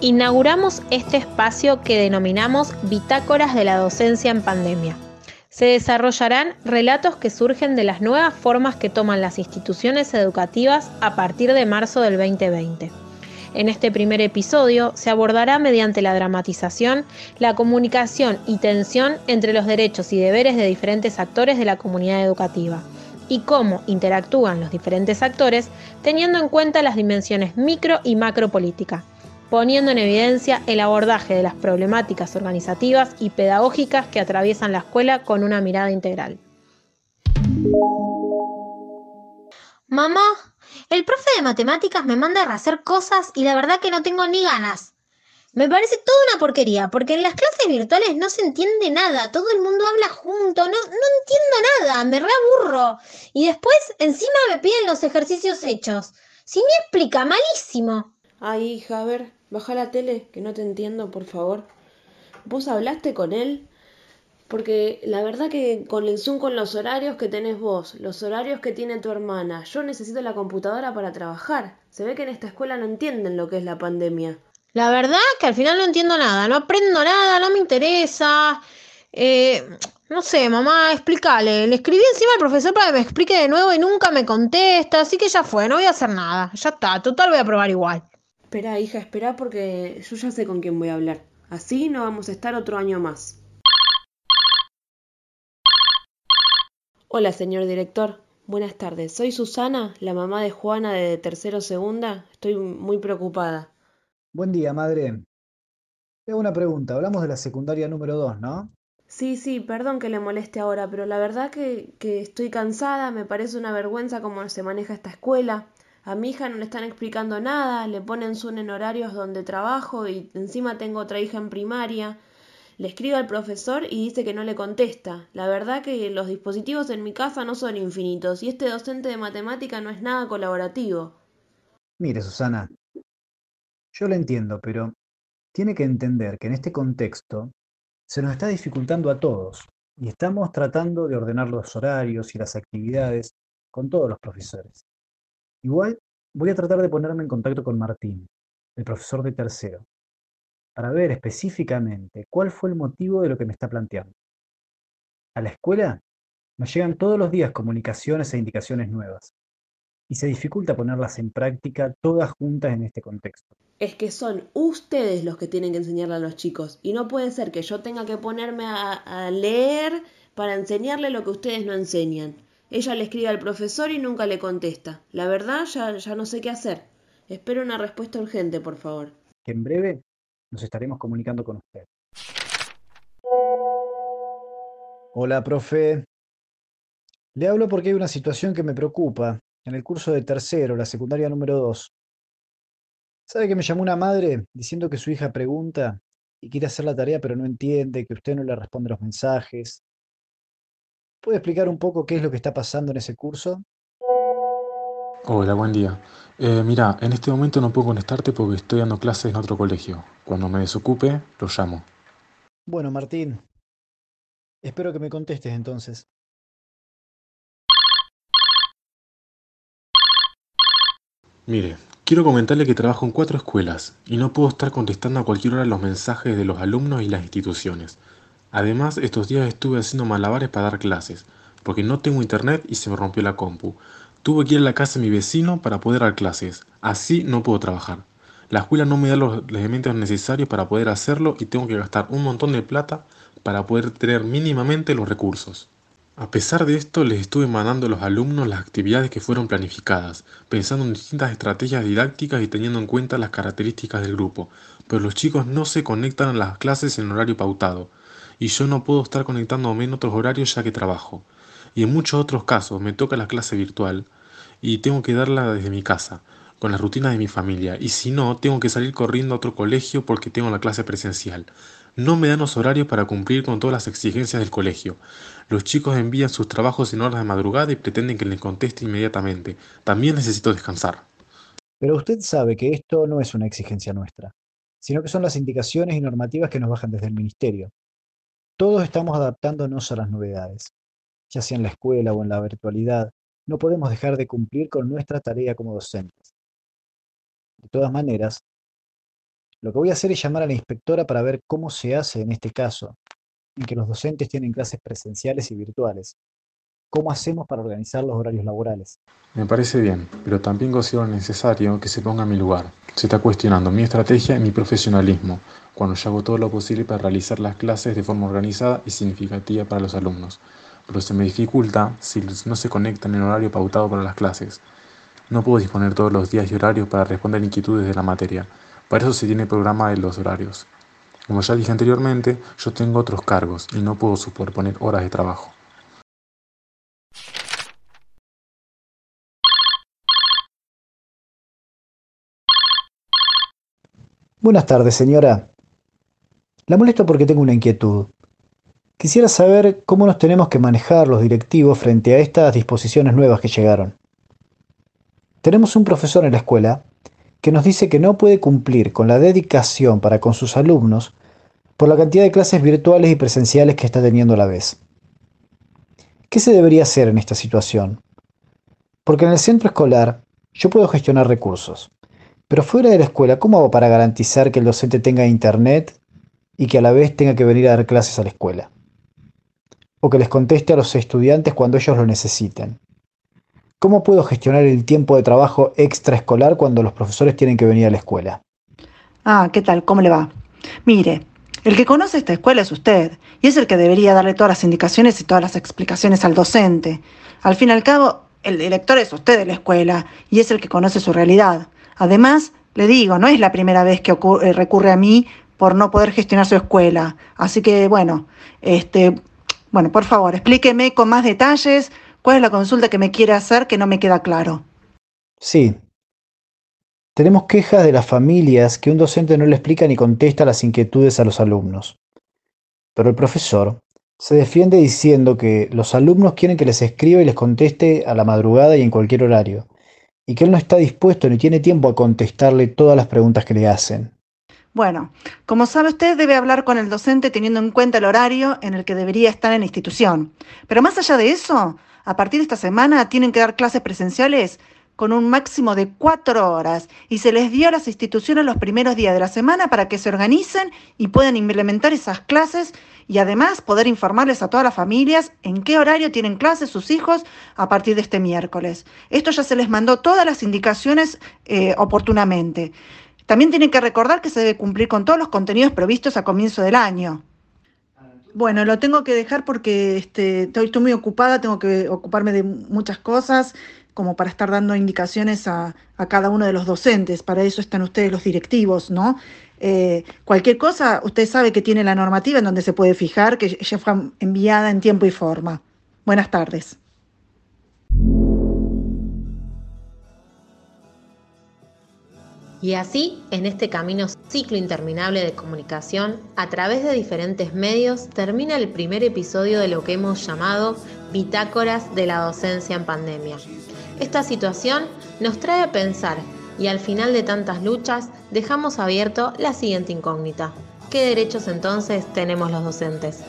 inauguramos este espacio que denominamos Bitácoras de la Docencia en Pandemia. Se desarrollarán relatos que surgen de las nuevas formas que toman las instituciones educativas a partir de marzo del 2020. En este primer episodio se abordará mediante la dramatización la comunicación y tensión entre los derechos y deberes de diferentes actores de la comunidad educativa y cómo interactúan los diferentes actores teniendo en cuenta las dimensiones micro y macropolítica, poniendo en evidencia el abordaje de las problemáticas organizativas y pedagógicas que atraviesan la escuela con una mirada integral. Mamá, el profe de matemáticas me manda a hacer cosas y la verdad que no tengo ni ganas. Me parece toda una porquería, porque en las clases virtuales no se entiende nada, todo el mundo habla junto, no, no entiendo nada, me reaburro. Y después encima me piden los ejercicios hechos. Si me explica, malísimo. Ay, hija, a ver, baja la tele, que no te entiendo, por favor. ¿Vos hablaste con él? Porque la verdad que con el Zoom, con los horarios que tenés vos, los horarios que tiene tu hermana, yo necesito la computadora para trabajar. Se ve que en esta escuela no entienden lo que es la pandemia. La verdad que al final no entiendo nada, no aprendo nada, no me interesa. Eh, no sé, mamá, explícale. Le escribí encima al profesor para que me explique de nuevo y nunca me contesta, así que ya fue, no voy a hacer nada. Ya está, total voy a probar igual. Espera, hija, espera porque yo ya sé con quién voy a hablar. Así no vamos a estar otro año más. Hola, señor director. Buenas tardes. Soy Susana, la mamá de Juana de tercero segunda. Estoy muy preocupada. Buen día, madre. Tengo una pregunta. Hablamos de la secundaria número 2, ¿no? Sí, sí, perdón que le moleste ahora, pero la verdad que, que estoy cansada, me parece una vergüenza cómo se maneja esta escuela. A mi hija no le están explicando nada, le ponen Zoom en horarios donde trabajo y encima tengo otra hija en primaria. Le escribo al profesor y dice que no le contesta. La verdad que los dispositivos en mi casa no son infinitos y este docente de matemática no es nada colaborativo. Mire, Susana, yo lo entiendo, pero tiene que entender que en este contexto se nos está dificultando a todos y estamos tratando de ordenar los horarios y las actividades con todos los profesores. Igual voy a tratar de ponerme en contacto con Martín, el profesor de tercero, para ver específicamente cuál fue el motivo de lo que me está planteando. A la escuela nos llegan todos los días comunicaciones e indicaciones nuevas, y se dificulta ponerlas en práctica todas juntas en este contexto. Es que son ustedes los que tienen que enseñarle a los chicos, y no puede ser que yo tenga que ponerme a, a leer para enseñarle lo que ustedes no enseñan. Ella le escribe al profesor y nunca le contesta. La verdad, ya, ya no sé qué hacer. Espero una respuesta urgente, por favor. En breve nos estaremos comunicando con usted. Hola, profe. Le hablo porque hay una situación que me preocupa en el curso de tercero, la secundaria número 2. ¿Sabe que me llamó una madre diciendo que su hija pregunta y quiere hacer la tarea pero no entiende, que usted no le responde los mensajes? ¿Puede explicar un poco qué es lo que está pasando en ese curso? Hola, buen día. Eh, mira, en este momento no puedo contestarte porque estoy dando clases en otro colegio. Cuando me desocupe, lo llamo. Bueno, Martín. Espero que me contestes entonces. Mire, quiero comentarle que trabajo en cuatro escuelas y no puedo estar contestando a cualquier hora los mensajes de los alumnos y las instituciones. Además, estos días estuve haciendo malabares para dar clases, porque no tengo internet y se me rompió la compu. Tuve que ir a la casa de mi vecino para poder dar clases. Así no puedo trabajar. La escuela no me da los elementos necesarios para poder hacerlo y tengo que gastar un montón de plata para poder tener mínimamente los recursos. A pesar de esto, les estuve mandando a los alumnos las actividades que fueron planificadas, pensando en distintas estrategias didácticas y teniendo en cuenta las características del grupo, pero los chicos no se conectan a las clases en horario pautado, y yo no puedo estar conectándome en otros horarios ya que trabajo. Y en muchos otros casos me toca la clase virtual y tengo que darla desde mi casa, con las rutinas de mi familia, y si no, tengo que salir corriendo a otro colegio porque tengo la clase presencial. No me dan los horarios para cumplir con todas las exigencias del colegio. Los chicos envían sus trabajos en horas de madrugada y pretenden que les conteste inmediatamente. También necesito descansar. Pero usted sabe que esto no es una exigencia nuestra, sino que son las indicaciones y normativas que nos bajan desde el Ministerio. Todos estamos adaptándonos a las novedades, ya sea en la escuela o en la virtualidad. No podemos dejar de cumplir con nuestra tarea como docentes. De todas maneras, Lo que voy a hacer es llamar a la inspectora para ver cómo se hace en este caso, en que los docentes tienen clases presenciales y virtuales. ¿Cómo hacemos para organizar los horarios laborales? Me parece bien, pero también considero necesario que se ponga en mi lugar. Se está cuestionando mi estrategia y mi profesionalismo, cuando yo hago todo lo posible para realizar las clases de forma organizada y significativa para los alumnos. Pero se me dificulta si no se conectan en el horario pautado para las clases. No puedo disponer todos los días y horarios para responder inquietudes de la materia. Para eso se tiene programa de los horarios. Como ya dije anteriormente, yo tengo otros cargos y no puedo superponer horas de trabajo. Buenas tardes, señora. La molesto porque tengo una inquietud. Quisiera saber cómo nos tenemos que manejar los directivos frente a estas disposiciones nuevas que llegaron. Tenemos un profesor en la escuela que nos dice que no puede cumplir con la dedicación para con sus alumnos por la cantidad de clases virtuales y presenciales que está teniendo a la vez. ¿Qué se debería hacer en esta situación? Porque en el centro escolar yo puedo gestionar recursos, pero fuera de la escuela, ¿cómo hago para garantizar que el docente tenga internet y que a la vez tenga que venir a dar clases a la escuela? O que les conteste a los estudiantes cuando ellos lo necesiten. ¿Cómo puedo gestionar el tiempo de trabajo extraescolar cuando los profesores tienen que venir a la escuela? Ah, ¿qué tal? ¿Cómo le va? Mire, el que conoce esta escuela es usted, y es el que debería darle todas las indicaciones y todas las explicaciones al docente. Al fin y al cabo, el director es usted de la escuela, y es el que conoce su realidad. Además, le digo, no es la primera vez que recurre a mí por no poder gestionar su escuela. Así que, bueno, este, bueno, por favor, explíqueme con más detalles cuál es la consulta que me quiere hacer que no me queda claro. Sí. Tenemos quejas de las familias que un docente no le explica ni contesta las inquietudes a los alumnos. Pero el profesor se defiende diciendo que los alumnos quieren que les escriba y les conteste a la madrugada y en cualquier horario, y que él no está dispuesto ni tiene tiempo a contestarle todas las preguntas que le hacen. Bueno, como sabe usted, debe hablar con el docente teniendo en cuenta el horario en el que debería estar en la institución. Pero más allá de eso, a partir de esta semana tienen que dar clases presenciales con un máximo de cuatro horas y se les dio a las instituciones los primeros días de la semana para que se organicen y puedan implementar esas clases y además poder informarles a todas las familias en qué horario tienen clases sus hijos a partir de este miércoles. Esto ya se les mandó todas las indicaciones eh, oportunamente. También tienen que recordar que se debe cumplir con todos los contenidos previstos a comienzo del año. Bueno, lo tengo que dejar porque este, estoy, muy ocupada, tengo que ocuparme de muchas cosas como para estar dando indicaciones a, cada uno de los docentes. Para eso están ustedes los directivos, ¿no? Eh, cualquier cosa, usted sabe que tiene la normativa en donde se puede fijar, que ya fue enviada en tiempo y forma. Buenas tardes. Y así, en este camino ciclo interminable de comunicación, a través de diferentes medios, termina el primer episodio de lo que hemos llamado Bitácoras de la docencia en pandemia. Esta situación nos trae a pensar y al final de tantas luchas dejamos abierto la siguiente incógnita. ¿Qué derechos entonces tenemos los docentes?